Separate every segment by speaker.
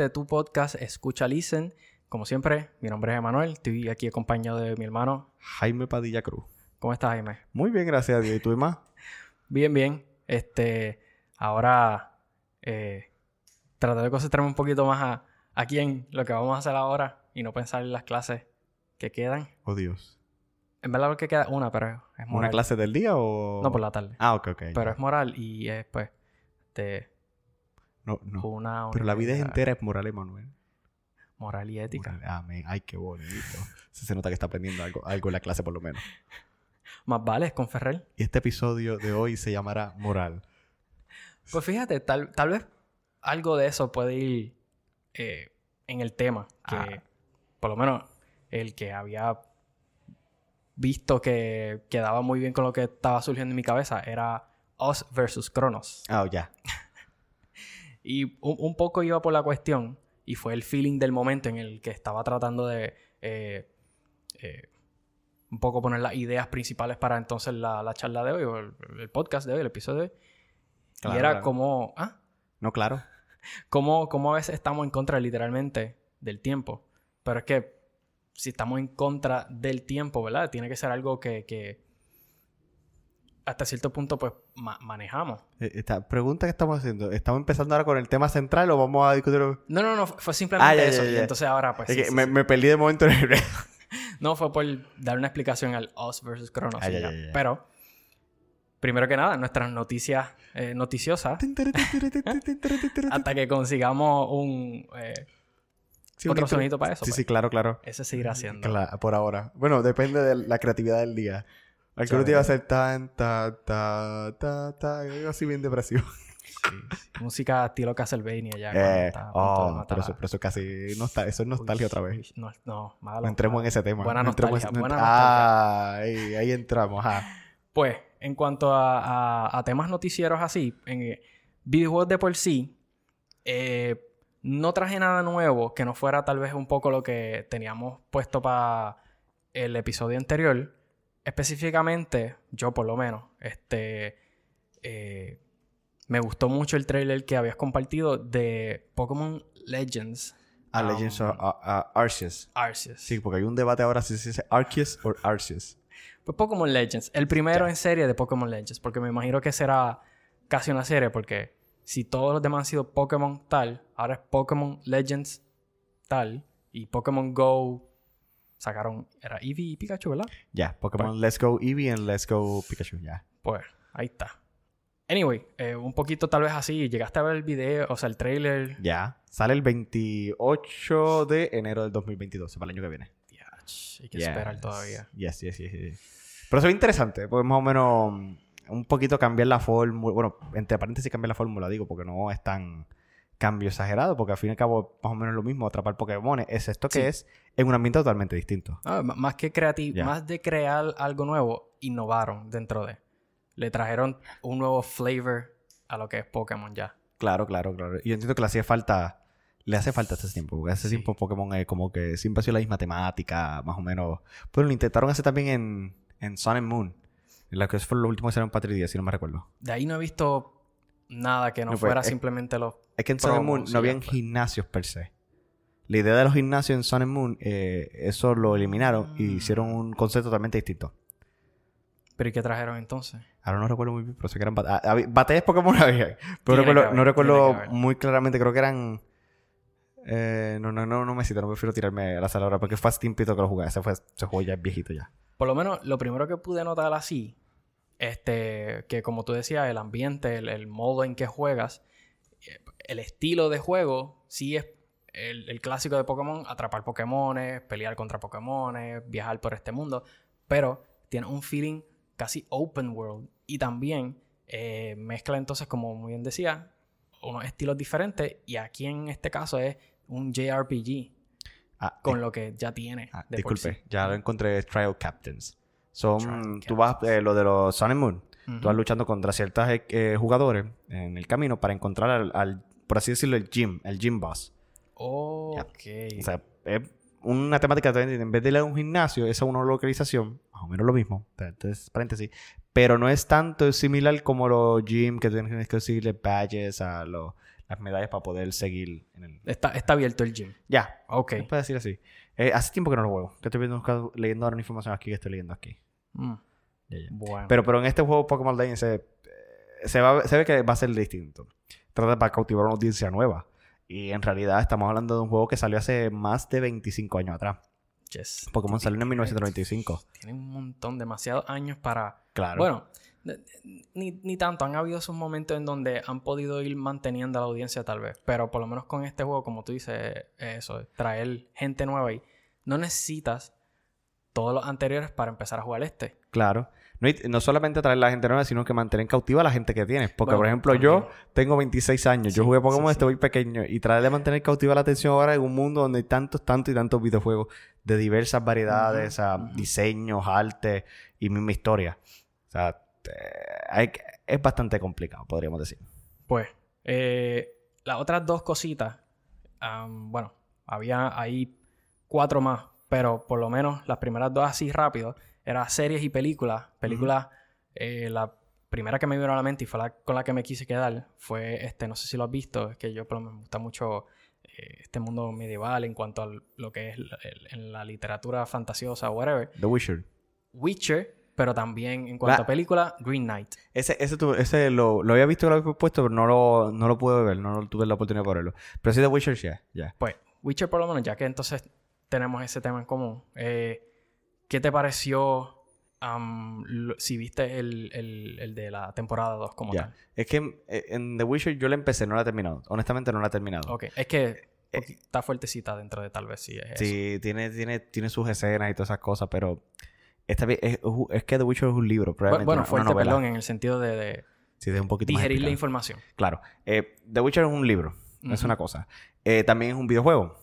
Speaker 1: Este tu podcast Escucha Listen. Como siempre, mi nombre es Emanuel, estoy aquí acompañado de mi hermano
Speaker 2: Jaime Padilla Cruz.
Speaker 1: ¿Cómo estás, Jaime?
Speaker 2: Muy bien, gracias a Dios. ¿Y tú y más?
Speaker 1: Bien, bien. Este, ahora eh, tratar de concentrarme un poquito más a, aquí en lo que vamos a hacer ahora y no pensar en las clases que quedan.
Speaker 2: Oh, Dios.
Speaker 1: En verdad lo que queda una, pero es moral.
Speaker 2: ¿Una clase del día o...?
Speaker 1: No, por la tarde.
Speaker 2: Ah, ok, ok.
Speaker 1: Pero
Speaker 2: ya.
Speaker 1: es moral y es, pues, de
Speaker 2: No, no.
Speaker 1: una...
Speaker 2: Pero la vida es entera es moral, Emanuel.
Speaker 1: Moral y ética.
Speaker 2: Moral. Amén. Ay, qué bonito. Se, nota que está aprendiendo algo, algo en la clase, por lo menos.
Speaker 1: Más vale, es con Ferrer.
Speaker 2: Y este episodio de hoy se llamará Moral.
Speaker 1: Pues fíjate, tal, tal vez algo de eso puede ir eh, en el tema. Que
Speaker 2: Ah.
Speaker 1: por lo menos el que había visto que quedaba muy bien con lo que estaba surgiendo en mi cabeza era Oz versus Cronos.
Speaker 2: Ah, ya.
Speaker 1: Y un, un poco iba por la cuestión, y fue el feeling del momento en el que estaba tratando de eh, eh, un poco poner las ideas principales para entonces la, la charla de hoy, o el, el podcast de hoy, el episodio de hoy.
Speaker 2: Claro,
Speaker 1: y era
Speaker 2: claro.
Speaker 1: como, ah,
Speaker 2: No, claro.
Speaker 1: cómo, cómo a veces estamos en contra literalmente del tiempo. Pero es que si estamos en contra del tiempo, ¿verdad? Tiene que ser algo que, que hasta cierto punto pues ma- manejamos.
Speaker 2: Eh, Esta pregunta que estamos haciendo, ¿estamos empezando ahora con el tema central o vamos a discutir...?
Speaker 1: No, no, no, fue simplemente
Speaker 2: Ah, ya,
Speaker 1: eso.
Speaker 2: ya,
Speaker 1: Y
Speaker 2: ya.
Speaker 1: entonces ahora pues...
Speaker 2: Es
Speaker 1: sí,
Speaker 2: que
Speaker 1: sí,
Speaker 2: me,
Speaker 1: sí.
Speaker 2: me perdí de momento en el...
Speaker 1: No fue por dar una explicación al Us versus Cronos.
Speaker 2: Ah,
Speaker 1: y. Pero, primero que nada, nuestras noticias eh, noticiosas, hasta que consigamos un eh,
Speaker 2: Sí,
Speaker 1: otro sonito para eso.
Speaker 2: Sí,
Speaker 1: pues.
Speaker 2: sí, claro, claro.
Speaker 1: Ese seguirá siendo.
Speaker 2: Cla- por ahora. Bueno, depende de la creatividad del día. Algunos
Speaker 1: Claro.
Speaker 2: días va a ser tan, ta, ta, ta, ta, algo así bien depresivo.
Speaker 1: Sí, sí. Música estilo Castlevania ya.
Speaker 2: Eh,
Speaker 1: está
Speaker 2: oh, pero eso, pero eso casi nostal eso es nostalgia
Speaker 1: Uy,
Speaker 2: otra vez.
Speaker 1: No, no, malo.
Speaker 2: No entremos
Speaker 1: malo.
Speaker 2: en ese tema.
Speaker 1: Buena
Speaker 2: No
Speaker 1: nostalgia,
Speaker 2: en-
Speaker 1: buena
Speaker 2: Ah, ahí, ahí entramos.
Speaker 1: Pues, en cuanto a, a- a temas noticieros así, en eh, videojuegos de por sí, eh, no traje nada nuevo que no fuera tal vez un poco lo que teníamos puesto para el episodio anterior. Específicamente, yo por lo menos, este, eh, me gustó mucho el trailer que habías compartido de Pokémon Legends
Speaker 2: Ah,
Speaker 1: Um,
Speaker 2: Legends of uh, uh, Arceus.
Speaker 1: Arceus.
Speaker 2: Sí, porque hay un debate ahora si se dice Arceus o Arceus.
Speaker 1: Pues Pokémon Legends. El primero en serie de Pokémon Legends. Porque me imagino que será casi una serie. Porque si todos los demás han sido Pokémon tal, ahora es Pokémon Legends tal. Y Pokémon Go sacaron. Era Eevee y Pikachu, ¿verdad?
Speaker 2: Ya, Pokémon Let's Go Eevee and Let's Go Pikachu, ya.
Speaker 1: Pues ahí está. Anyway, eh, un poquito tal vez así. Llegaste a ver el video, o sea, el trailer.
Speaker 2: Ya. Sale el 28 de enero del 2022, para el año que viene.
Speaker 1: Diach, hay que esperar
Speaker 2: Yes.
Speaker 1: todavía.
Speaker 2: Yes, yes, yes, yes. Pero eso es interesante, porque más o menos mm, un poquito cambiar la fórmula. Bueno, entre paréntesis cambiar la fórmula, digo, porque no es tan cambio exagerado, porque al fin y al cabo más o menos lo mismo, atrapar Pokémon, es esto que
Speaker 1: Sí.
Speaker 2: es en un ambiente totalmente distinto.
Speaker 1: Ah, más que creativo,
Speaker 2: Ya.
Speaker 1: más de crear algo nuevo, innovaron dentro de. Le trajeron un nuevo flavor a lo que es Pokémon ya.
Speaker 2: Claro, claro, claro. Y yo entiendo que le hacía falta, le hace falta este tiempo, porque hace
Speaker 1: Sí.
Speaker 2: tiempo Pokémon es como que siempre ha sido la misma temática, más o menos. Pero lo intentaron hacer también en, en Sun and Moon, en la que fue lo último que hicieron en Patria 10, si no me recuerdo.
Speaker 1: De ahí no he visto nada que no,
Speaker 2: No, pues,
Speaker 1: fuera
Speaker 2: es-
Speaker 1: simplemente los.
Speaker 2: Es que en Sun and Moon no habían
Speaker 1: pues.
Speaker 2: gimnasios per se. La idea de los gimnasios en Sun and Moon, eh, eso lo eliminaron y
Speaker 1: Mm.
Speaker 2: hicieron un concepto totalmente distinto.
Speaker 1: ¿Pero y qué trajeron entonces?
Speaker 2: Ahora no recuerdo muy bien, pero sé que eran ah, batallas Pokémon había. Pero recuerdo-
Speaker 1: haber,
Speaker 2: no recuerdo muy claramente, creo que eran. eh, no, no, no, no me cito, no prefiero tirarme a la sala ahora porque fue hace tiempito que lo jugué. Ese, fue, ese juego ya es viejito ya.
Speaker 1: Por lo menos, lo primero que pude notar así, este, que como tú decías, el ambiente, el, el modo en que juegas, el estilo de juego, sí es el, el clásico de Pokémon, atrapar Pokémones, pelear contra Pokémones, viajar por este mundo, pero tiene un feeling casi open world y también eh, mezcla entonces, como muy bien decía, unos estilos diferentes y aquí en este caso es un JRPG
Speaker 2: Ah,
Speaker 1: con
Speaker 2: eh,
Speaker 1: lo que ya tiene.
Speaker 2: ah,
Speaker 1: de por
Speaker 2: disculpe,
Speaker 1: sí.
Speaker 2: ya lo encontré. Trial Captains. Son. Tú vas, eh, lo de los Sun and Moon. Tú
Speaker 1: Ujú.
Speaker 2: vas luchando contra ciertos eh, jugadores en el camino para encontrar al, al, por así decirlo, el gym, el gym boss.
Speaker 1: Oh, ok.
Speaker 2: O sea, es una temática también, en vez de ir a un gimnasio, es a una localización, más o menos lo mismo, entonces paréntesis, pero no es tanto similar como los gym que tienes que conseguirle badges a los las medallas para poder seguir en el...
Speaker 1: Está, está abierto el gym.
Speaker 2: Ya,
Speaker 1: Ok.
Speaker 2: se puede decir así. Eh, hace tiempo que no lo juego. Que estoy viendo, buscando- leyendo ahora una información aquí que estoy leyendo aquí.
Speaker 1: Mm. Bueno.
Speaker 2: Pero, pero en este juego Pokémon Legends se, se, va, se ve que va a ser distinto. Trata para cautivar una audiencia nueva. Y en realidad estamos hablando de un juego que salió hace más de 25 años atrás.
Speaker 1: Yes.
Speaker 2: Pokémon salió en 1995.
Speaker 1: Tiene un montón, demasiados años para...
Speaker 2: Claro.
Speaker 1: Bueno, ni, ni tanto. Han habido esos momentos en donde han podido ir manteniendo a la audiencia tal vez. Pero por lo menos con este juego, como tú dices, es eso, es traer gente nueva y no necesitas todos los anteriores para empezar a jugar este.
Speaker 2: Claro. No, no solamente traer la gente nueva, sino que mantener cautiva a la gente que tienes. Porque,
Speaker 1: Bueno,
Speaker 2: por ejemplo, yo tengo 26 años. yo jugué Pokémon
Speaker 1: sí,
Speaker 2: desde muy pequeño. Y tratar de mantener cautiva la atención ahora en un mundo donde hay tantos, tantos y tantos videojuegos de diversas variedades,
Speaker 1: ujú.
Speaker 2: diseños, arte y misma historia. O sea, hay que- es bastante complicado, podríamos decir.
Speaker 1: Pues, eh, las otras dos cositas, bueno, había ahí cuatro más, pero por lo menos las primeras dos así rápido, eran series y películas. Películas, eh, la primera que me vino a la mente y fue la con la que me quise quedar, fue este, no sé si lo has visto, es que yo menos me gusta mucho eh, este mundo medieval en cuanto a lo que es la- el- en la literatura fantasiosa, whatever.
Speaker 2: The Witcher.
Speaker 1: Witcher, pero también en cuanto
Speaker 2: La-
Speaker 1: a película, Green Knight.
Speaker 2: Ese, ese, tu- ese lo, lo había visto que lo había puesto, pero no lo, no lo pude ver, no tuve la oportunidad de verlo. Pero sí, The Witcher, ya, ya.
Speaker 1: Pues, Witcher por lo menos, ya que entonces tenemos ese tema en común, eh, ¿qué te pareció lo- si viste el, el- el de la temporada 2 como tal?
Speaker 2: Es que eh, en The Witcher yo la empecé, no la he terminado. Honestamente, no la he terminado.
Speaker 1: Ok, es que porque está fuertecita dentro de tal vez sí es eso.
Speaker 2: Eh, Sí, tiene, tiene, tiene sus escenas y todas esas cosas, pero esta es, es que The Witcher es un libro, probablemente.
Speaker 1: Bueno,
Speaker 2: una- una
Speaker 1: fuerte,
Speaker 2: novela.
Speaker 1: perdón, en el sentido de, de
Speaker 2: Sí, es un poquito más
Speaker 1: digerir la información.
Speaker 2: Claro. Eh, The Witcher es un libro, es una cosa. Eh, también es un videojuego.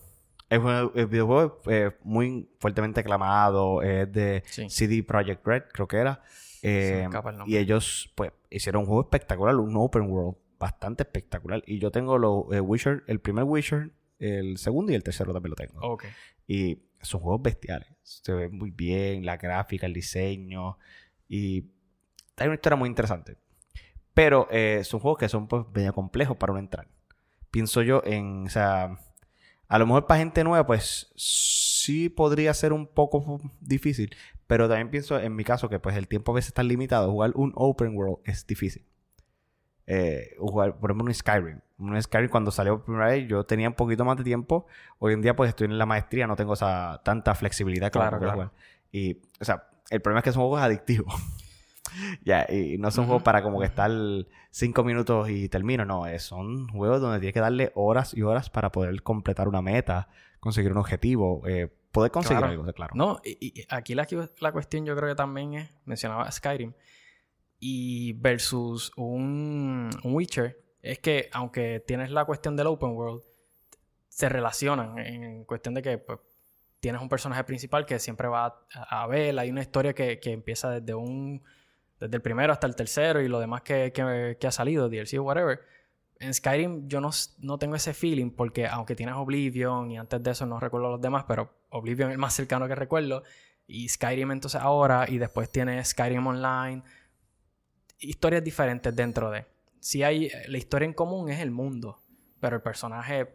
Speaker 2: Es un el videojuego eh, muy fuertemente aclamado. Es de
Speaker 1: Sí.
Speaker 2: CD Projekt Red, creo que era.
Speaker 1: El
Speaker 2: y ellos, pues, hicieron un juego espectacular, un open world bastante espectacular. Y yo tengo los Witcher, el primer Witcher, el segundo y el tercero también lo tengo.
Speaker 1: Ok.
Speaker 2: Y son juegos bestiales. Se ven muy bien, la gráfica, el diseño. Y hay una historia muy interesante. Pero eh, son juegos que son pues medio complejos para uno entrar. Pienso yo en, o sea, a lo mejor para gente nueva, pues sí podría ser un poco difícil. Pero también pienso en mi caso que pues el tiempo a veces está limitado. Jugar un open world es difícil. Eh, jugar, por ejemplo, un Skyrim. Un Skyrim cuando salió por primera vez yo tenía un poquito más de tiempo. Hoy en día pues estoy en la maestría, no tengo esa tanta flexibilidad
Speaker 1: Claro, claro.
Speaker 2: jugar. Y, o sea, el problema es que son juegos adictivos. ya, y no son
Speaker 1: Ujú,
Speaker 2: juegos para como que estar cinco minutos y termino. No, son juegos donde tienes que darle horas y horas para poder completar una meta, conseguir un objetivo, eh, poder conseguir
Speaker 1: Claro.
Speaker 2: algo, claro.
Speaker 1: No, y, y aquí la, la cuestión yo creo que también es, mencionaba Skyrim, y versus un, un Witcher, es que aunque tienes la cuestión del open world, se relacionan en cuestión de que pues, tienes un personaje principal que siempre va a, a ver, hay una historia que, que empieza desde un desde el primero hasta el tercero y lo demás que, que, ha salido, DLC o whatever. En Skyrim yo no, no tengo ese feeling porque aunque tienes Oblivion y antes de eso no recuerdo los demás, pero Oblivion es el más cercano que recuerdo y Skyrim entonces ahora y después tienes Skyrim Online. Historias diferentes dentro de. Si hay la historia en común es el mundo, pero el personaje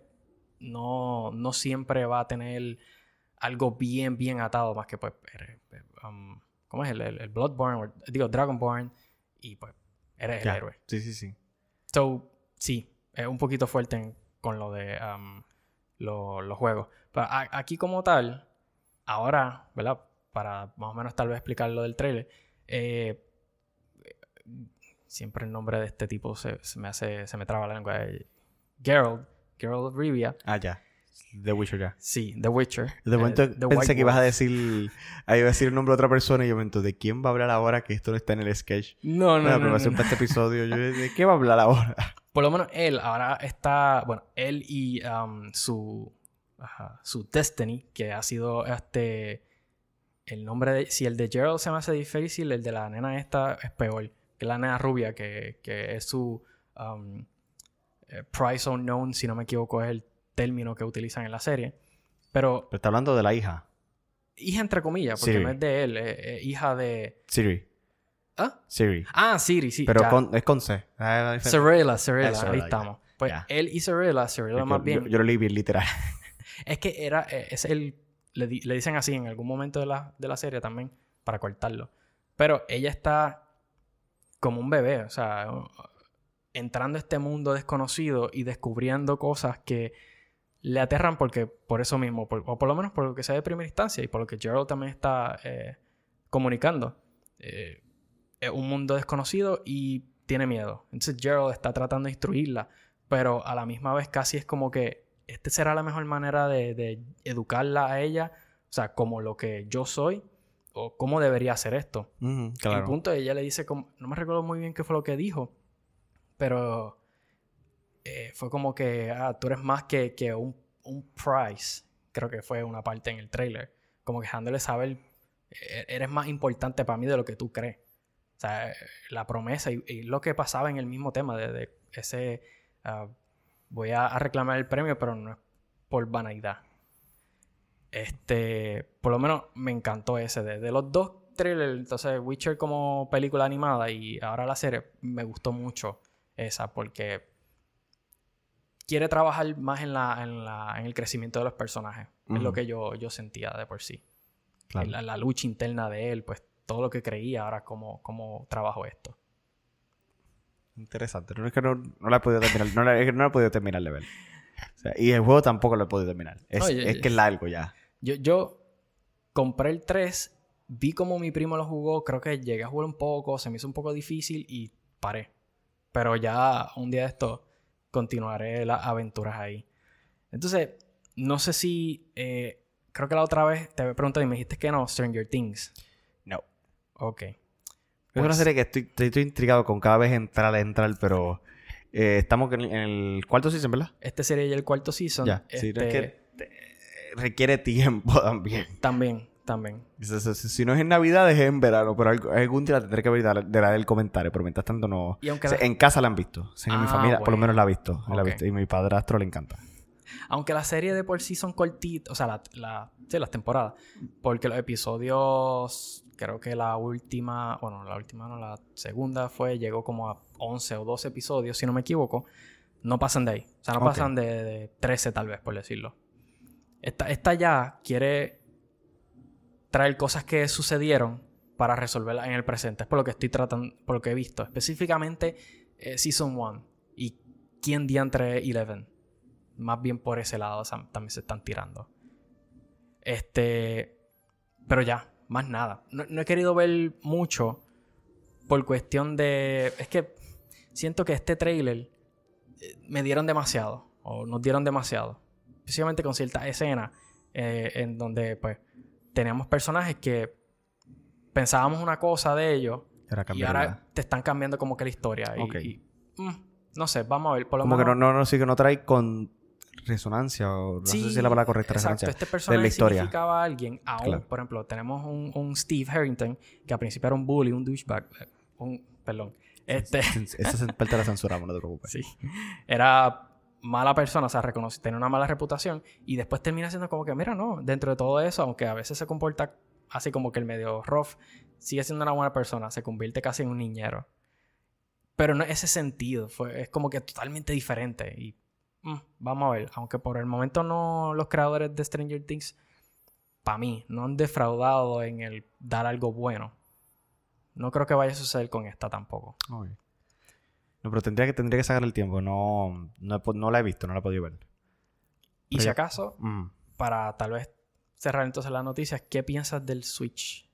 Speaker 1: no, no siempre va a tener algo bien, bien atado más que pues... um, ¿Cómo es? El, el, el Bloodborne, o- digo Dragonborn y pues eres el héroe.
Speaker 2: Sí, sí, sí.
Speaker 1: So, sí, es un poquito fuerte en- con lo de um, lo- los juegos. Pero a- aquí como tal, ahora, ¿verdad? Para más o menos tal vez explicar lo del trailer, eh, siempre el nombre de este tipo se, se me hace, se me traba la lengua. eh, Geralt, Geralt of Rivia.
Speaker 2: Ah, ya. The Witcher ya.
Speaker 1: Sí, The Witcher.
Speaker 2: De
Speaker 1: eh,
Speaker 2: momento pensé
Speaker 1: White
Speaker 2: que ibas a decir, ahí iba a decir el nombre de otra persona y yo me ¿de quién va a hablar ahora que esto no está en el sketch?
Speaker 1: No, no,
Speaker 2: la
Speaker 1: no, no, no.
Speaker 2: para este episodio, yo, ¿de qué va a hablar ahora?
Speaker 1: Por lo menos él ahora está, bueno, él y um, su, ajá, su Destiny, que ha sido este, el nombre de, si el de Gerald se me hace difícil, el de la nena esta es peor, que la nena rubia, que, que es su um, eh, price unknown, si no me equivoco, es el término que utilizan en la serie. Pero
Speaker 2: Pero está hablando de la hija,
Speaker 1: hija entre comillas, porque
Speaker 2: Siri.
Speaker 1: no es de él, es, es hija de...
Speaker 2: Siri.
Speaker 1: ¿Ah?
Speaker 2: Siri.
Speaker 1: Ah, Siri, sí.
Speaker 2: Pero con, es con C. Ah.
Speaker 1: Cerela, Cerela,
Speaker 2: Eso,
Speaker 1: ahí
Speaker 2: ya.
Speaker 1: estamos. Pues
Speaker 2: Ya.
Speaker 1: él y Cirilla
Speaker 2: Yo,
Speaker 1: más bien.
Speaker 2: yo- yo lo leí bien literal.
Speaker 1: Es que era, eh, es el, le, le dicen así en algún momento de la, de la serie también, para cortarlo. Pero ella está como un bebé, o sea, entrando a este mundo desconocido y descubriendo cosas que le aterran porque, por eso mismo, o por lo menos por lo que sea de primera instancia y por lo que Gerald también está eh, comunicando. Eh, es un mundo desconocido y tiene miedo. Entonces Gerald está tratando de instruirla, pero a la misma vez casi es como que esta será la mejor manera de, de educarla a ella, o sea, como lo que yo soy o cómo debería hacer esto.
Speaker 2: Ujú,
Speaker 1: El punto ella le dice, como, no me recuerdo muy bien qué fue lo que dijo, pero eh, fue como que, ah, tú eres más que, que un, un prize, creo que fue una parte en el trailer, como que dejándole saber, eh, eres más importante para mí de lo que tú crees. O sea, la promesa y, y lo que pasaba en el mismo tema de, de ese, ah, voy a, a reclamar el premio, pero no es por vanidad. Este, por lo menos me encantó ese. De, de los dos trailers, entonces Witcher como película animada y ahora la serie, me gustó mucho esa porque quiere trabajar más en, la, en, la, en el crecimiento de los personajes. Es lo que yo, yo sentía de por sí.
Speaker 2: Claro.
Speaker 1: La, la lucha interna de él, pues todo lo que creía, ahora cómo, cómo trabajo esto.
Speaker 2: Interesante. No es que no, no la he podido terminar. No la, es que no la he podido terminar de ver. O sea, y el juego tampoco lo he podido terminar. Es, es que es largo ya.
Speaker 1: Yo, yo compré el 3, vi como mi primo lo jugó, creo que llegué a jugar un poco, se me hizo un poco difícil y paré. Pero ya un día de esto continuaré las aventuras ahí. Entonces, no sé si... eh, creo que la otra vez te había preguntado y me dijiste que no, Stranger Things.
Speaker 2: No.
Speaker 1: Ok.
Speaker 2: Es una
Speaker 1: Pues-
Speaker 2: serie que estoy, estoy, intrigado con cada vez entrar, entrar, pero eh, estamos en, el cuarto season, ¿verdad?
Speaker 1: Este sería ya el cuarto season.
Speaker 2: Ya. Sí,
Speaker 1: Este,
Speaker 2: es que eh, requiere tiempo también.
Speaker 1: También, también.
Speaker 2: Si, no es en Navidad, es en verano, pero algún día la tendré que ver de dar el comentario, pero mientras tanto no...
Speaker 1: Y aunque
Speaker 2: O sea,
Speaker 1: la-
Speaker 2: en casa la han visto. O sea, en mi
Speaker 1: Ah,
Speaker 2: familia, por lo menos la ha visto. la ha visto. Y mi padrastro le encanta.
Speaker 1: Aunque la serie de por sí son cortitas, o sea, la, la- sí, las temporadas, porque los episodios, creo que la última, bueno, la última no, la segunda fue, llegó como a 11 o 12 episodios, si no me equivoco, no pasan de ahí. O sea, no pasan de, de 13 tal vez, por decirlo. Esta, ya quiere traer cosas que sucedieron para resolverlas en el presente. Es por lo que estoy tratando, por lo que he visto. Específicamente eh, Season 1 y quién diantre Eleven. Más bien por ese lado también se están tirando. Este. Pero ya, más nada. No, no he querido ver mucho por cuestión de. Es que siento que este trailer eh, me dieron demasiado. O nos dieron demasiado. Especialmente con ciertas escenas eh, en donde, pues, teníamos personajes que pensábamos una cosa de ellos
Speaker 2: Era
Speaker 1: y ahora te están cambiando como que la historia. Y-
Speaker 2: Ok.
Speaker 1: Y, mm, no sé, vamos a ver. Por lo
Speaker 2: Como que no,
Speaker 1: menos-
Speaker 2: no, no, sí que no trae con resonancia o no sé si es la palabra correcta,
Speaker 1: exacto.
Speaker 2: resonancia.
Speaker 1: Este
Speaker 2: de
Speaker 1: personaje
Speaker 2: la historia.
Speaker 1: significaba a alguien. Aún,
Speaker 2: Claro.
Speaker 1: por ejemplo, tenemos un, un Steve Harrington que al principio era un bully, un douchebag. eh, Un, perdón. Este,
Speaker 2: Esa es parte la censuramos, no te preocupes.
Speaker 1: sí. Era mala persona, o sea, reconoce, tenía una mala reputación. Y después termina siendo como que, mira, no, dentro de todo eso, aunque a veces se comporta así como que el medio rough, sigue siendo una buena persona, se convierte casi en un niñero. Pero no es ese sentido, fue, es como que totalmente diferente. Y mm, vamos a ver, aunque por el momento no los creadores de Stranger Things, para mí, no han defraudado en el dar algo bueno. No creo que vaya a suceder con esta tampoco.
Speaker 2: No, pero tendría que, tendría que sacar el tiempo. No, no, he no la he visto, no la he podido ver.
Speaker 1: Y
Speaker 2: Pero
Speaker 1: si
Speaker 2: ya-
Speaker 1: acaso,
Speaker 2: Mm.
Speaker 1: para tal vez cerrar entonces las noticias, ¿qué piensas del Switch?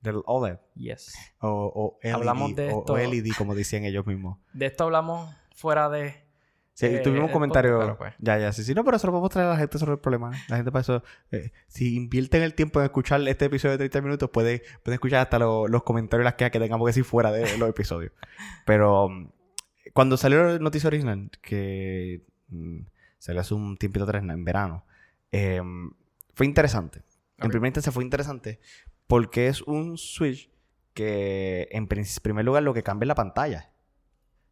Speaker 2: Del OLED.
Speaker 1: Yes.
Speaker 2: O, o LED.
Speaker 1: Hablamos de
Speaker 2: o-
Speaker 1: esto-
Speaker 2: O, LED, como decían ellos mismos.
Speaker 1: De esto hablamos fuera de...
Speaker 2: Sí,
Speaker 1: Eh,
Speaker 2: tuvimos un comentario.
Speaker 1: podcast, pues.
Speaker 2: Ya, ya, sí, sí. No, pero eso lo podemos traer a la gente sobre el problema. La gente para eso. eh, si invierten el tiempo en escuchar este episodio de 30 minutos, puede, pueden escuchar hasta lo- los comentarios y las quejas que tengamos que decir fuera de los episodios. Pero cuando salió la noticia original, que mm, salió hace un tiempito atrás, en verano, eh, fue interesante. En
Speaker 1: Ok.
Speaker 2: primera instancia fue interesante porque es un Switch que, en primer lugar, lo que cambia es la pantalla.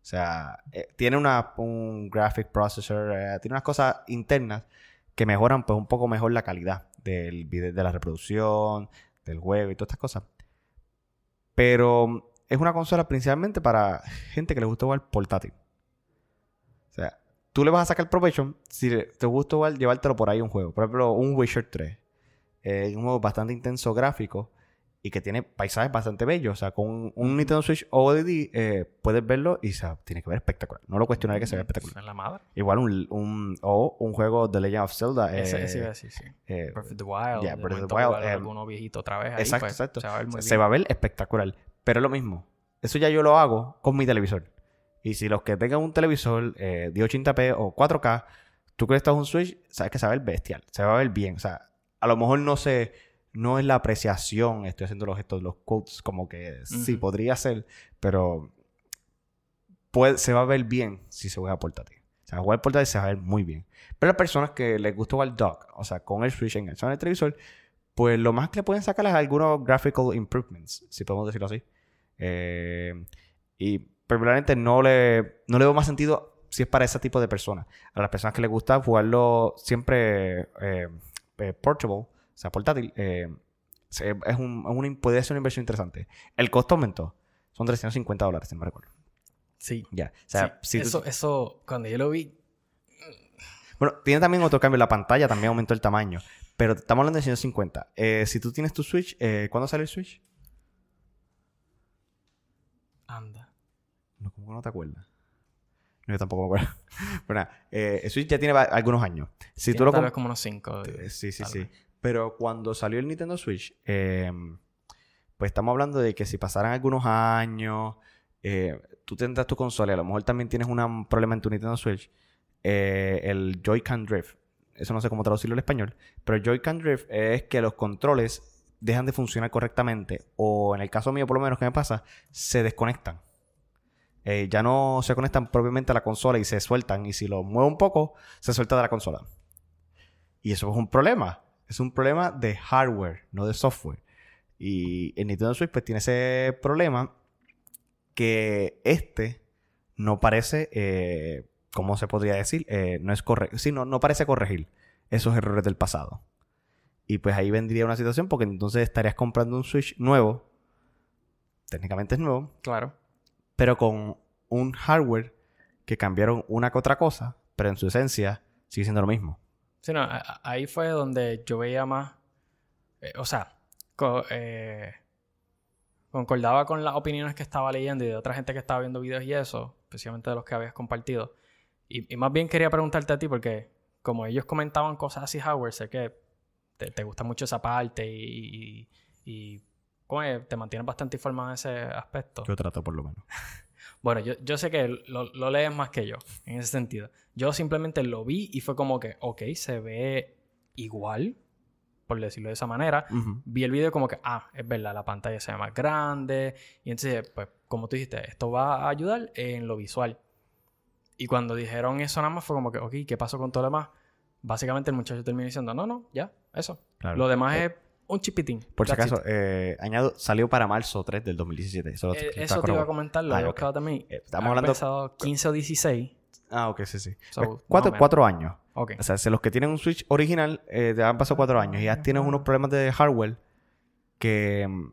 Speaker 2: O sea, eh, tiene una, un graphic processor, eh, tiene unas cosas internas que mejoran pues un poco mejor la calidad del video, de la reproducción, del juego y todas estas cosas. Pero es una consola principalmente para gente que le gusta jugar portátil. O sea, tú le vas a sacar provecho si te gusta igual llevártelo por ahí un juego. Por ejemplo, un Witcher 3. Es un juego bastante intenso gráfico y que tiene paisajes bastante bellos. O sea, con un Nintendo Switch OLED eh, puedes verlo y o sea, tiene que ver espectacular. No lo cuestionaré que se vea espectacular.
Speaker 1: En la madre.
Speaker 2: Igual un, un, o un juego de Legend of Zelda.
Speaker 1: Ese,
Speaker 2: eh,
Speaker 1: ese, sí, sí.
Speaker 2: eh,
Speaker 1: Breath of the Wild.
Speaker 2: yeah, Breath of the
Speaker 1: momento
Speaker 2: Wild,
Speaker 1: jugar
Speaker 2: eh,
Speaker 1: alguno viejito otra vez ahí,
Speaker 2: exacto,
Speaker 1: pues,
Speaker 2: exacto.
Speaker 1: Se va a ver
Speaker 2: O
Speaker 1: muy
Speaker 2: sea,
Speaker 1: bien.
Speaker 2: se va a ver espectacular. Pero es lo mismo. Eso ya yo lo hago con mi televisor. Y si los que tengan un televisor eh, de 80p o 4K, tú que estás un Switch, sabes que se va a ver bestial. Se va a ver bien. O sea, a lo mejor no sé, no es la apreciación. Estoy haciendo los gestos, los quotes, como que sí
Speaker 1: Ujú.
Speaker 2: podría ser, pero puede, se va a ver bien si se juega portátil. O sea, jugar portátil se va a ver muy bien. Pero las personas que les gusta jugar dock, o sea, con el Switch en el, en el televisor, pues lo más que le pueden sacar es algunos graphical improvements, si podemos decirlo así. Eh, y personalmente no le, no le veo más sentido si es para ese tipo de personas. A las personas que les gusta jugarlo siempre eh, eh, portable, o sea, portátil, eh, es un, puede ser una inversión interesante. El costo aumentó. Son 350 dólares, si no me recuerdo.
Speaker 1: Sí.
Speaker 2: Ya. O sea,
Speaker 1: Sí,
Speaker 2: si tú-
Speaker 1: eso, eso, cuando yo lo vi,
Speaker 2: Bueno, tiene también otro cambio. La pantalla también aumentó el tamaño. Pero estamos hablando de 150. Eh, si tú tienes tu Switch, eh, ¿cuándo sale el Switch?
Speaker 1: Anda.
Speaker 2: No, ¿Cómo que no te acuerdas? No, yo tampoco me acuerdo. Pero nada, eh, el Switch ya tiene algunos años. Si tú lo
Speaker 1: tal vez como unos 5.
Speaker 2: Eh, Sí, sí, sí. Pero cuando salió el Nintendo Switch, eh, pues estamos hablando de que si pasaran algunos años, eh, tú tendrás tu consola y a lo mejor también tienes un problema en tu Nintendo Switch, eh, el Joy-Con Drift. Eso no sé cómo traducirlo al español, pero el Joy-Con Drift es que los controles dejan de funcionar correctamente o en el caso mío por lo menos que me pasa, se desconectan. Eh, ya no se conectan propiamente a la consola y se sueltan y si lo muevo un poco, se suelta de la consola. Y eso es un problema. Es un problema de hardware, no de software. Y el Nintendo Switch pues tiene ese problema que este no parece, eh, ¿cómo se podría decir? Eh, no es correcto. Sí, no, no parece corregir esos errores del pasado. Y pues ahí vendría una situación porque entonces estarías comprando un Switch nuevo. Técnicamente es nuevo.
Speaker 1: Claro.
Speaker 2: Pero con un hardware que cambiaron una que otra cosa. Pero en su esencia sigue siendo lo mismo.
Speaker 1: Sí, no, ahí fue donde yo veía más. eh, o sea, co- eh, concordaba con las opiniones que estaba leyendo y de otra gente que estaba viendo videos y eso, especialmente de los que habías compartido. Y, y más bien quería preguntarte a ti, porque como ellos comentaban cosas así, hardware, sé que te, te gusta mucho esa parte y, y, te mantienes bastante informado en ese aspecto.
Speaker 2: Yo trato por lo menos.
Speaker 1: Bueno, yo, yo sé que lo, lo lees más que yo, en ese sentido. Yo simplemente lo vi y fue como que, ok, se ve igual, por decirlo de esa manera. Vi el video como que, ah, es verdad, la pantalla se ve más grande. Y entonces, pues, como tú dijiste, esto va a ayudar en lo visual. Y cuando dijeron eso nada más fue como que, ok, ¿qué pasó con todo lo demás? Básicamente el muchacho terminó diciendo, no, no, ya, eso.
Speaker 2: Claro.
Speaker 1: Lo demás es un chipitín.
Speaker 2: Por si acaso, eh, añado, salió para marzo 3 del 2017. Eso,
Speaker 1: Eh, eso te iba a comentar, lo
Speaker 2: Ah,
Speaker 1: buscado también.
Speaker 2: Eh, estamos
Speaker 1: Ha
Speaker 2: hablando-
Speaker 1: empezado 15 o 16.
Speaker 2: Ah, ok, sí, sí.
Speaker 1: So,
Speaker 2: Pues, cuatro, cuatro años. O sea, si los que tienen un Switch original eh, te han pasado cuatro años y ya tienes unos problemas de hardware que mm,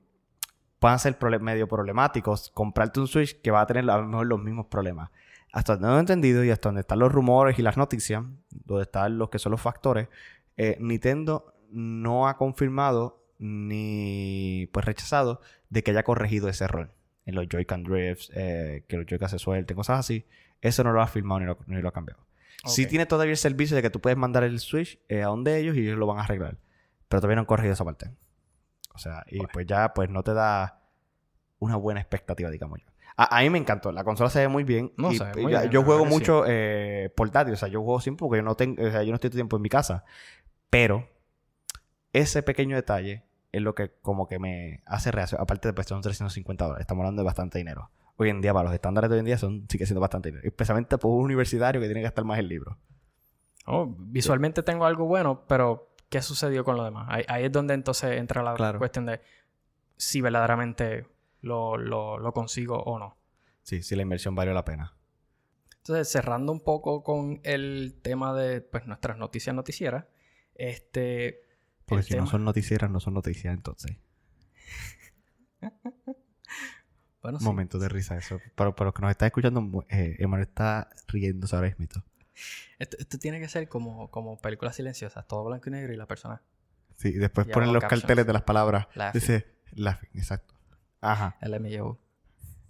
Speaker 2: puedan ser medio problemáticos, comprarte un Switch que va a tener a lo mejor los mismos problemas. Hasta donde he entendido y hasta donde están los rumores y las noticias, donde están los que son los factores, eh, Nintendo no ha confirmado ni pues rechazado de que haya corregido ese error en los Joy-Con drifts, eh, que los Joy-Con se suelten, cosas así. Eso no lo ha firmado ni lo, ni lo ha cambiado. Sí
Speaker 1: Ok.
Speaker 2: tiene todavía el servicio de que tú puedes mandar el Switch eh, a donde ellos y ellos lo van a arreglar. Pero todavía no han corregido esa parte. O sea, y pues ya pues no te da una buena expectativa, digamos yo. A, a mí me encantó. La consola se ve muy bien.
Speaker 1: No,
Speaker 2: y,
Speaker 1: se ve
Speaker 2: y
Speaker 1: muy
Speaker 2: ya-
Speaker 1: bien,
Speaker 2: yo juego
Speaker 1: sí.
Speaker 2: mucho eh, portátil. O sea, yo juego siempre porque yo no tengo, o sea, yo no estoy todo tiempo en mi casa. Pero ese pequeño detalle es lo que como que me hace reacción. Aparte de pues son 350 dólares. Estamos hablando de bastante dinero. Hoy en día, para los estándares de hoy en día, son, sigue siendo bastante dinero. Especialmente por un universitario que tiene que gastar más el libro.
Speaker 1: Oh, visualmente tengo algo bueno, pero ¿qué sucedió con lo demás? Ahí, ahí es donde entonces entra la
Speaker 2: Claro.
Speaker 1: cuestión de si verdaderamente lo, lo- lo consigo o no.
Speaker 2: Sí, sí, la inversión valió la pena.
Speaker 1: Entonces, cerrando un poco con el tema de pues, nuestras noticias noticieras, este...
Speaker 2: Porque
Speaker 1: el
Speaker 2: si no son noticieras, no son noticias, entonces.
Speaker 1: Bueno, sí.
Speaker 2: Momentos de risa, eso. Para, para los que nos están escuchando, eh, Emanuel está riéndose ahora mismo.
Speaker 1: Esto, esto tiene que ser como, como películas silenciosas, todo blanco y negro y la persona.
Speaker 2: Sí, y después ponen los
Speaker 1: captions.
Speaker 2: carteles de las palabras.
Speaker 1: Laughing.
Speaker 2: Dice, laughing, exacto. Ajá,
Speaker 1: LMAO.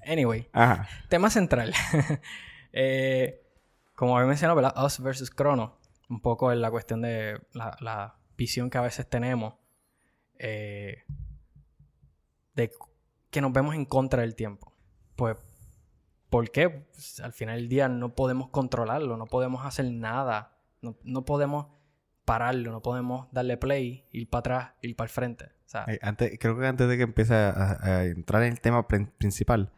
Speaker 1: Anyway,
Speaker 2: ajá.
Speaker 1: tema central. Eh, como había mencionado, ¿verdad? Us versus Chrono. Un poco en la cuestión de la, la visión que a veces tenemos. eh, de que nos vemos en contra del tiempo. Pues, ¿por qué? Pues, al final del día no podemos controlarlo, no podemos hacer nada. No, no podemos pararlo, no podemos darle play, ir para atrás, ir para el frente. O sea,
Speaker 2: Eh, antes, creo que antes de que empiece a, a entrar en el tema prin- principal,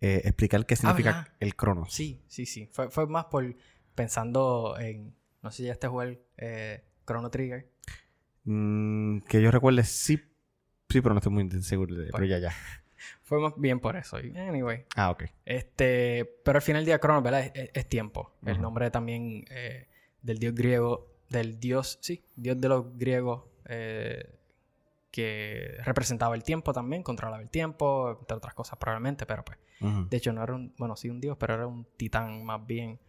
Speaker 2: eh, explicar qué significa
Speaker 1: Ah,
Speaker 2: el Cronos.
Speaker 1: Sí, sí, sí. Fue, fue más por pensando en. No sé si ya este juego eh, Chrono Trigger.
Speaker 2: Mm, que yo recuerde, sí, sí, pero no estoy muy seguro. de- pero ya, ya.
Speaker 1: Fue más bien por eso. Anyway.
Speaker 2: Ah, ok.
Speaker 1: Este. Pero al final del día, Chrono, ¿verdad? Es, tiempo. El nombre también eh, del dios griego. Del dios. Sí, dios de los griegos. eh, que representaba el tiempo también, controlaba el tiempo, entre otras cosas probablemente, pero pues. De hecho, no era un. Bueno, sí, un dios, pero era un titán más bien.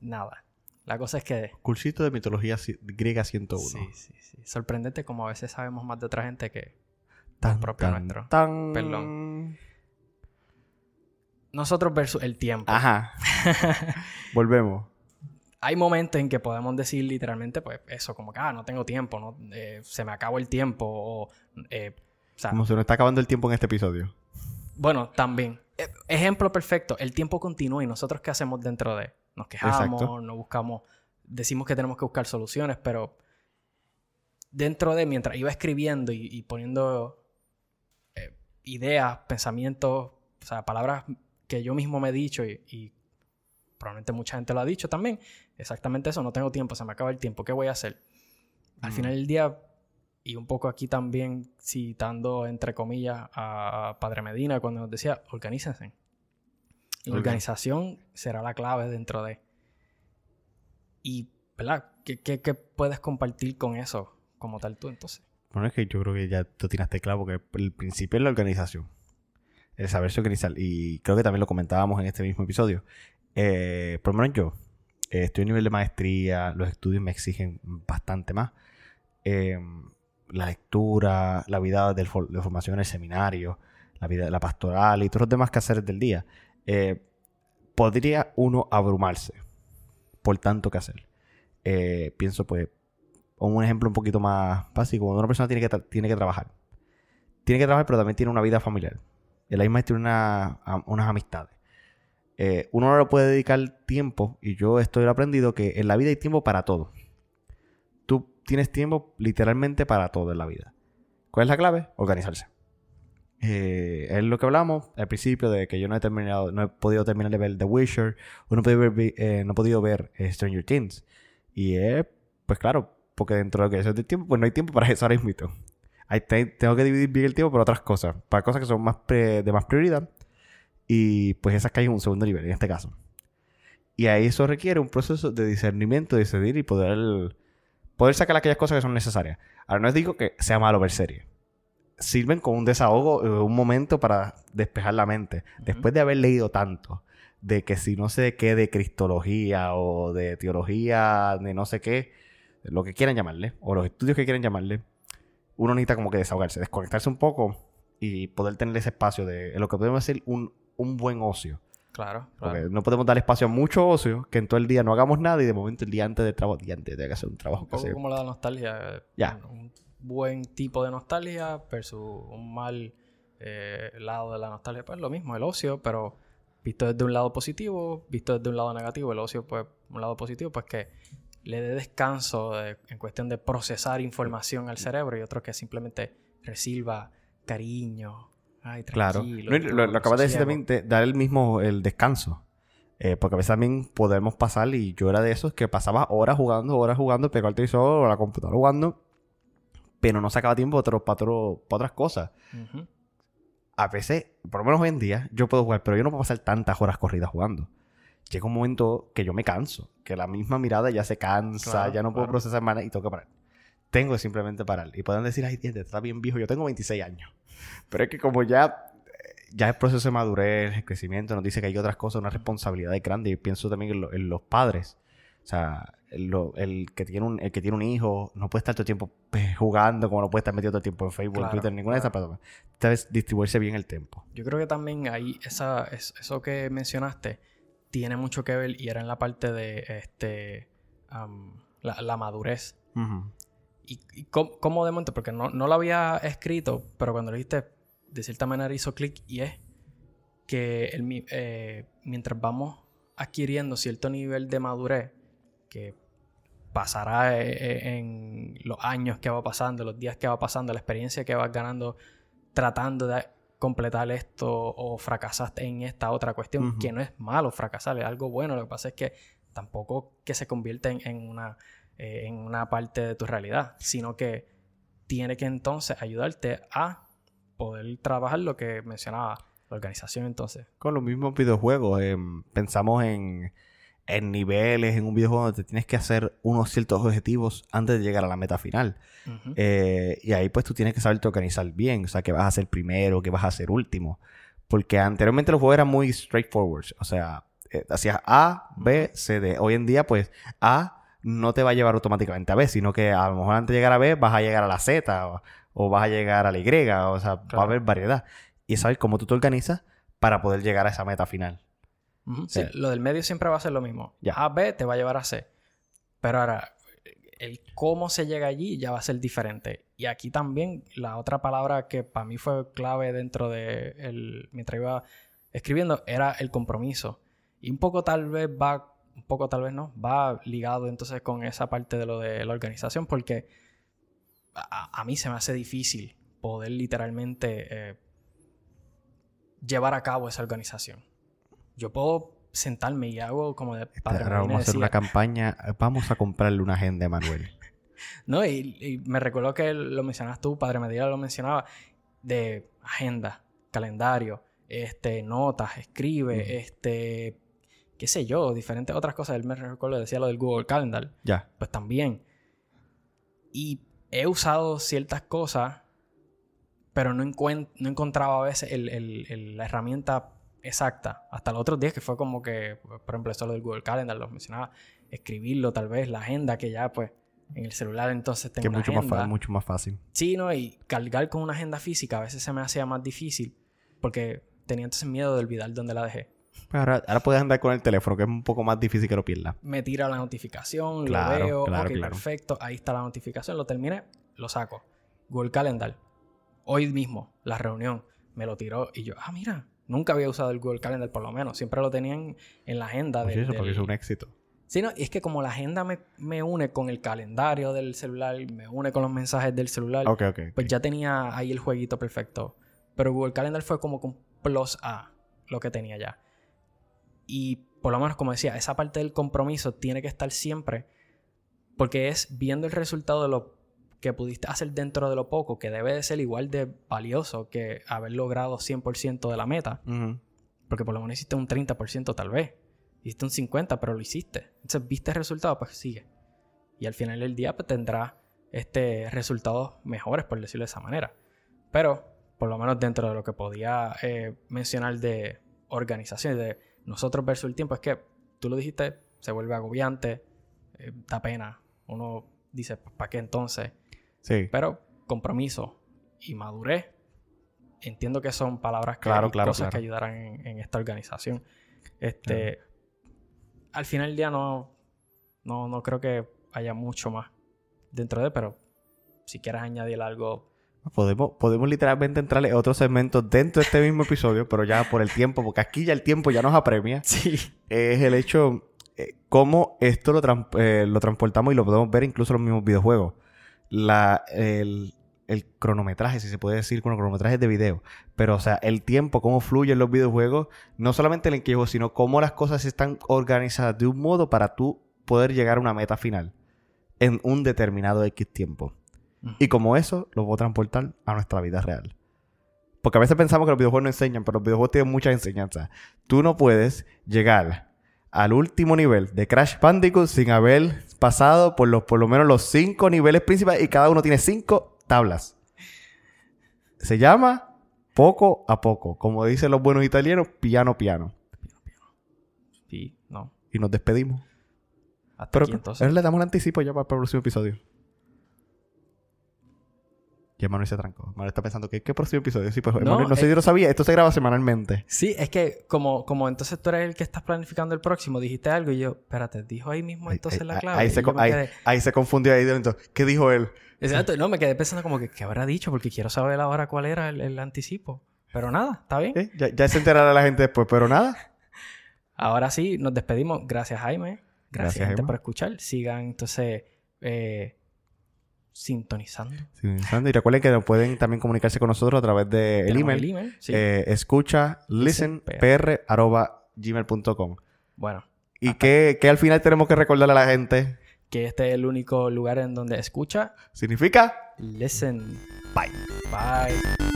Speaker 1: Nada. La cosa es que.
Speaker 2: Cursito de mitología griega 101.
Speaker 1: Sí, sí, sí. Sorprendente como a veces sabemos más de otra gente que
Speaker 2: Tan,
Speaker 1: propio
Speaker 2: tan,
Speaker 1: nuestro.
Speaker 2: tan.
Speaker 1: Perdón. nosotros versus el tiempo.
Speaker 2: Ajá. Volvemos.
Speaker 1: Hay momentos en que podemos decir literalmente, pues, eso, como que, ah, no tengo tiempo, no, Eh, se me acabó el tiempo, o, eh, o sea,
Speaker 2: Como se nos está acabando el tiempo en este episodio.
Speaker 1: bueno, también. Eh, Ejemplo perfecto, el tiempo continúa y nosotros qué hacemos dentro de, nos quejamos,
Speaker 2: Exacto.
Speaker 1: no buscamos, decimos que tenemos que buscar soluciones, pero dentro de, mientras iba escribiendo y, y poniendo eh, ideas, pensamientos, o sea, palabras que yo mismo me he dicho y, y probablemente mucha gente lo ha dicho también, exactamente eso, no tengo tiempo, se me acaba el tiempo, ¿qué voy a hacer? Al
Speaker 2: Mm.
Speaker 1: final del día, y un poco aquí también citando entre comillas a Padre Medina cuando nos decía, organícense. La
Speaker 2: Ok.
Speaker 1: organización será la clave dentro de... Y, ¿verdad? ¿Qué, qué, qué puedes compartir con eso como tal tú entonces?
Speaker 2: Bueno, es que yo creo que ya tú tiraste claro porque el principio es la organización. El saberse organizar. Y creo que también lo comentábamos en este mismo episodio. Eh, por lo menos yo eh, estoy a nivel de maestría, los estudios me exigen bastante más. Eh, la lectura, la vida del for- de formación en el seminario, la vida la pastoral y todos los demás quehaceres del día. Eh, podría uno abrumarse por tanto que hacer. Eh, pienso pues un ejemplo un poquito más básico, cuando una persona tiene que, tiene que trabajar. Tiene que trabajar, pero también tiene una vida familiar. La misma tiene una- unas amistades. Eh, uno no le puede dedicar tiempo, y yo esto lo he aprendido, que en la vida hay tiempo para todo. Tú tienes tiempo literalmente para todo en la vida. ¿Cuál es la clave? Organizarse. Eh, es lo que hablamos al principio de que yo no he terminado, no he podido terminar de ver The Witcher, o no he podido ver, eh, no he podido ver eh, Stranger Things. Y es, pues claro, porque dentro de lo que es del tiempo, pues no hay tiempo para eso ahora mismo. Ahí te- tengo que dividir bien el tiempo por otras cosas, para cosas que son más pre- de más prioridad. Y pues esas caen en un segundo nivel, en este caso. Y ahí eso requiere un proceso de discernimiento, de decidir y poder, poder sacar aquellas cosas que son necesarias. Ahora no digo que sea malo ver series. Sirven como un desahogo, eh, un momento para despejar la mente. Después de haber leído tanto, de que si no sé qué de cristología o de teología, de no sé qué, lo que quieran llamarle, o los estudios que quieran llamarle, uno necesita como que desahogarse, desconectarse un poco y poder tener ese espacio de lo que podemos decir un, un buen ocio.
Speaker 1: Claro,
Speaker 2: Porque
Speaker 1: claro.
Speaker 2: no podemos dar espacio a mucho ocio, que en todo el día no hagamos nada y de momento el día antes del trabajo, día antes de que hacer un trabajo.
Speaker 1: Un poco como la nostalgia. eh,
Speaker 2: Ya.
Speaker 1: Un buen tipo de nostalgia versus un mal eh, lado de la nostalgia. Pues lo mismo, el ocio, pero visto desde un lado positivo, visto desde un lado negativo. El ocio, pues, un lado positivo, pues que le dé descanso de- en cuestión de procesar información al cerebro y otro que simplemente reciba cariño. Ay,
Speaker 2: Claro. No, lo, lo acabas de decir también, de dar el mismo el descanso. Eh, porque a veces también podemos pasar, y yo era de esos que pasaba horas jugando, horas jugando, pegado al televisor o la computadora jugando, pero no sacaba tiempo para, otras cosas. A veces, por lo menos hoy en día, yo puedo jugar, pero yo no puedo pasar tantas horas corridas jugando. Llega un momento que yo me canso, que la misma mirada ya se cansa,
Speaker 1: Claro,
Speaker 2: ya no puedo
Speaker 1: claro.
Speaker 2: procesar más y tengo que parar. Tengo que simplemente parar. Y pueden decir, ay, diente, estás bien viejo. Yo tengo 26 años. Pero es que como ya, ya el proceso de madurez, el crecimiento, nos dice que hay otras cosas, una responsabilidad grande. Y pienso también en, lo- en los padres. O sea, el, el, que tiene un, el que tiene un hijo no puede estar todo el tiempo pues, jugando como no puede estar metido todo el tiempo en Facebook, Twitter, ninguna de esas plataformas. Entonces, distribuirse bien el tiempo.
Speaker 1: Yo creo que también ahí, esa, eso que mencionaste, tiene mucho que ver y era en la parte de este la, madurez. Y, y cómo, de momento, porque no, no lo había escrito, pero cuando lo dijiste, de cierta manera hizo clic y es que el, eh, mientras vamos adquiriendo cierto nivel de madurez, que pasará eh, eh, en los años que va pasando, los días que va pasando, la experiencia que vas ganando tratando de completar esto o fracasaste en esta otra cuestión, que no es malo fracasar, es algo bueno, lo que pasa es que tampoco que se convierta en, una, eh, en una parte de tu realidad, sino que tiene que entonces ayudarte a poder trabajar lo que mencionaba la organización entonces.
Speaker 2: Con los mismos videojuegos, em, pensamos en en niveles, en un videojuego donde te tienes que hacer unos ciertos objetivos antes de llegar a la meta final. Eh, y ahí pues tú tienes que saberte organizar bien, o sea, que vas a hacer primero, que vas a hacer último. Porque anteriormente los juegos eran muy straightforward, o sea, eh, hacías A, B, C, D. Hoy en día pues A no te va a llevar automáticamente a B, sino que a lo mejor antes de llegar a B vas a llegar a la Z o, vas a llegar a la Y, o sea, va a haber variedad. Y sabes cómo tú te organizas para poder llegar a esa meta final
Speaker 1: lo del medio siempre va a ser lo mismo. Ya. A, B te va a llevar a C. Pero ahora, el cómo se llega allí ya va a ser diferente. Y aquí también la otra palabra que para mí fue clave dentro de el, mientras iba escribiendo era el compromiso. Y un poco tal vez va, un poco tal vez no, va ligado entonces con esa parte de lo de la organización porque a, mí se me hace difícil poder literalmente eh, llevar a cabo esa organización yo puedo sentarme y hago como de
Speaker 2: padre Vamos a hacer una campaña, vamos a comprarle una agenda a Manuel.
Speaker 1: no, y, me recuerdo que lo mencionas tú, Padre Medina lo mencionaba, de agenda, calendario, este, notas, escribe, este, qué sé yo, diferentes otras cosas. Él me recuerdo, decía lo del Google Calendar.
Speaker 2: Ya.
Speaker 1: Pues también. Y he usado ciertas cosas, pero no, no encontraba a veces la herramienta exacta. Hasta los otros días que fue como que, por ejemplo, eso lo del Google Calendar, lo mencionaba, escribirlo tal vez, la agenda que ya pues en el celular entonces tengo que
Speaker 2: mucho
Speaker 1: agenda.
Speaker 2: Más mucho más fácil.
Speaker 1: Sí, ¿no? Y cargar con una agenda física a veces se me hacía más difícil porque tenía entonces miedo de olvidar dónde la dejé.
Speaker 2: Pues ahora, ahora, puedes andar con el teléfono, que es un poco más difícil que lo pierdas.
Speaker 1: Me tira la notificación, lo veo, ok, perfecto, ahí está la notificación, lo terminé, lo saco. Google Calendar, hoy mismo, la reunión, me lo tiró y yo, ah, mira, Nunca había usado el Google Calendar, por lo menos. Siempre lo tenían en la agenda.
Speaker 2: de, eso, porque es un éxito.
Speaker 1: Sí, no, y es que como la agenda me, une con el calendario del celular, me une con los mensajes del celular, pues ya tenía ahí el jueguito perfecto. Pero Google Calendar fue como con plus A lo que tenía ya. Y por lo menos, como decía, esa parte del compromiso tiene que estar siempre, porque es viendo el resultado de lo que pudiste hacer dentro de lo poco, que debe de ser igual de valioso que haber logrado 100% de la meta. Porque por lo menos hiciste un 30% tal vez. Hiciste un 50%, pero lo hiciste. Entonces, viste el resultado, pues sigue. Y al final del día, pues tendrás este, resultados mejores, por decirlo de esa manera. Pero, por lo menos dentro de lo que podía eh, mencionar de organización, de nosotros versus el tiempo, es que tú lo dijiste, se vuelve agobiante, eh, da pena. Uno dice, pues, ¿para qué entonces?
Speaker 2: Sí.
Speaker 1: Pero compromiso y madurez, entiendo que son palabras que cosas que ayudarán en, esta organización. Este, al final del día no, no, no creo que haya mucho más dentro de, pero si quieres añadir algo.
Speaker 2: Podemos, podemos literalmente entrarle a otros segmentos dentro de este mismo episodio, pero ya por el tiempo, porque aquí ya el tiempo ya nos apremia.
Speaker 1: Sí.
Speaker 2: Es el hecho, eh, cómo esto lo, eh, lo transportamos y lo podemos ver incluso en los mismos videojuegos la, el, cronometraje, si se puede decir, con cronometraje de video. Pero, o sea, el tiempo, cómo fluye en los videojuegos, no solamente el enquejo, sino cómo las cosas están organizadas de un modo para tú poder llegar a una meta final en un determinado X tiempo. Y como eso, lo puedo transportar a nuestra vida real. Porque a veces pensamos que los videojuegos no enseñan, pero los videojuegos tienen muchas enseñanzas. Tú no puedes llegar al último nivel de Crash Bandicoot sin haber pasado por, los, por lo menos los cinco niveles principales y cada uno tiene cinco tablas. Se llama poco a poco. Como dicen los buenos italianos, piano piano.
Speaker 1: Sí, no.
Speaker 2: Y nos despedimos.
Speaker 1: Hasta
Speaker 2: Pero
Speaker 1: aquí entonces.
Speaker 2: le damos el anticipo ya para el próximo episodio. Y Manuel se trancó. Manuel está pensando que ¿qué próximo episodio? Sí, pues
Speaker 1: No,
Speaker 2: Manuel, no sé si lo sabía. Esto se graba semanalmente.
Speaker 1: Sí, es que como, como entonces tú eres el que estás planificando el próximo, dijiste algo y yo, espérate, dijo ahí mismo entonces
Speaker 2: ahí-
Speaker 1: la clave.
Speaker 2: Ahí, se, ahí-
Speaker 1: quedé-
Speaker 2: ahí se confundió ahí dentro. ¿Qué dijo él?
Speaker 1: Exacto, no, me quedé pensando como que, ¿qué habrá dicho? Porque quiero saber ahora cuál era el, el anticipo. Pero nada, está bien.
Speaker 2: ¿Eh? Ya, ya se enterará la gente después, pero nada.
Speaker 1: Ahora sí, nos despedimos. Gracias, Jaime. Gracias,
Speaker 2: Gracias,
Speaker 1: gente,
Speaker 2: Jaime.
Speaker 1: por escuchar. Sigan entonces eh, sintonizando.
Speaker 2: Interesante. Y recuerden que pueden también comunicarse con nosotros a través del
Speaker 1: Tenemos
Speaker 2: email.
Speaker 1: el email, sí.
Speaker 2: eh, escucha listen
Speaker 1: Listen,
Speaker 2: pr arroba gmail.com.
Speaker 1: bueno,
Speaker 2: Y que, que al final tenemos que recordarle a la gente.
Speaker 1: que este es el único lugar en donde escucha.
Speaker 2: Significa
Speaker 1: Listen.
Speaker 2: bye.
Speaker 1: Bye.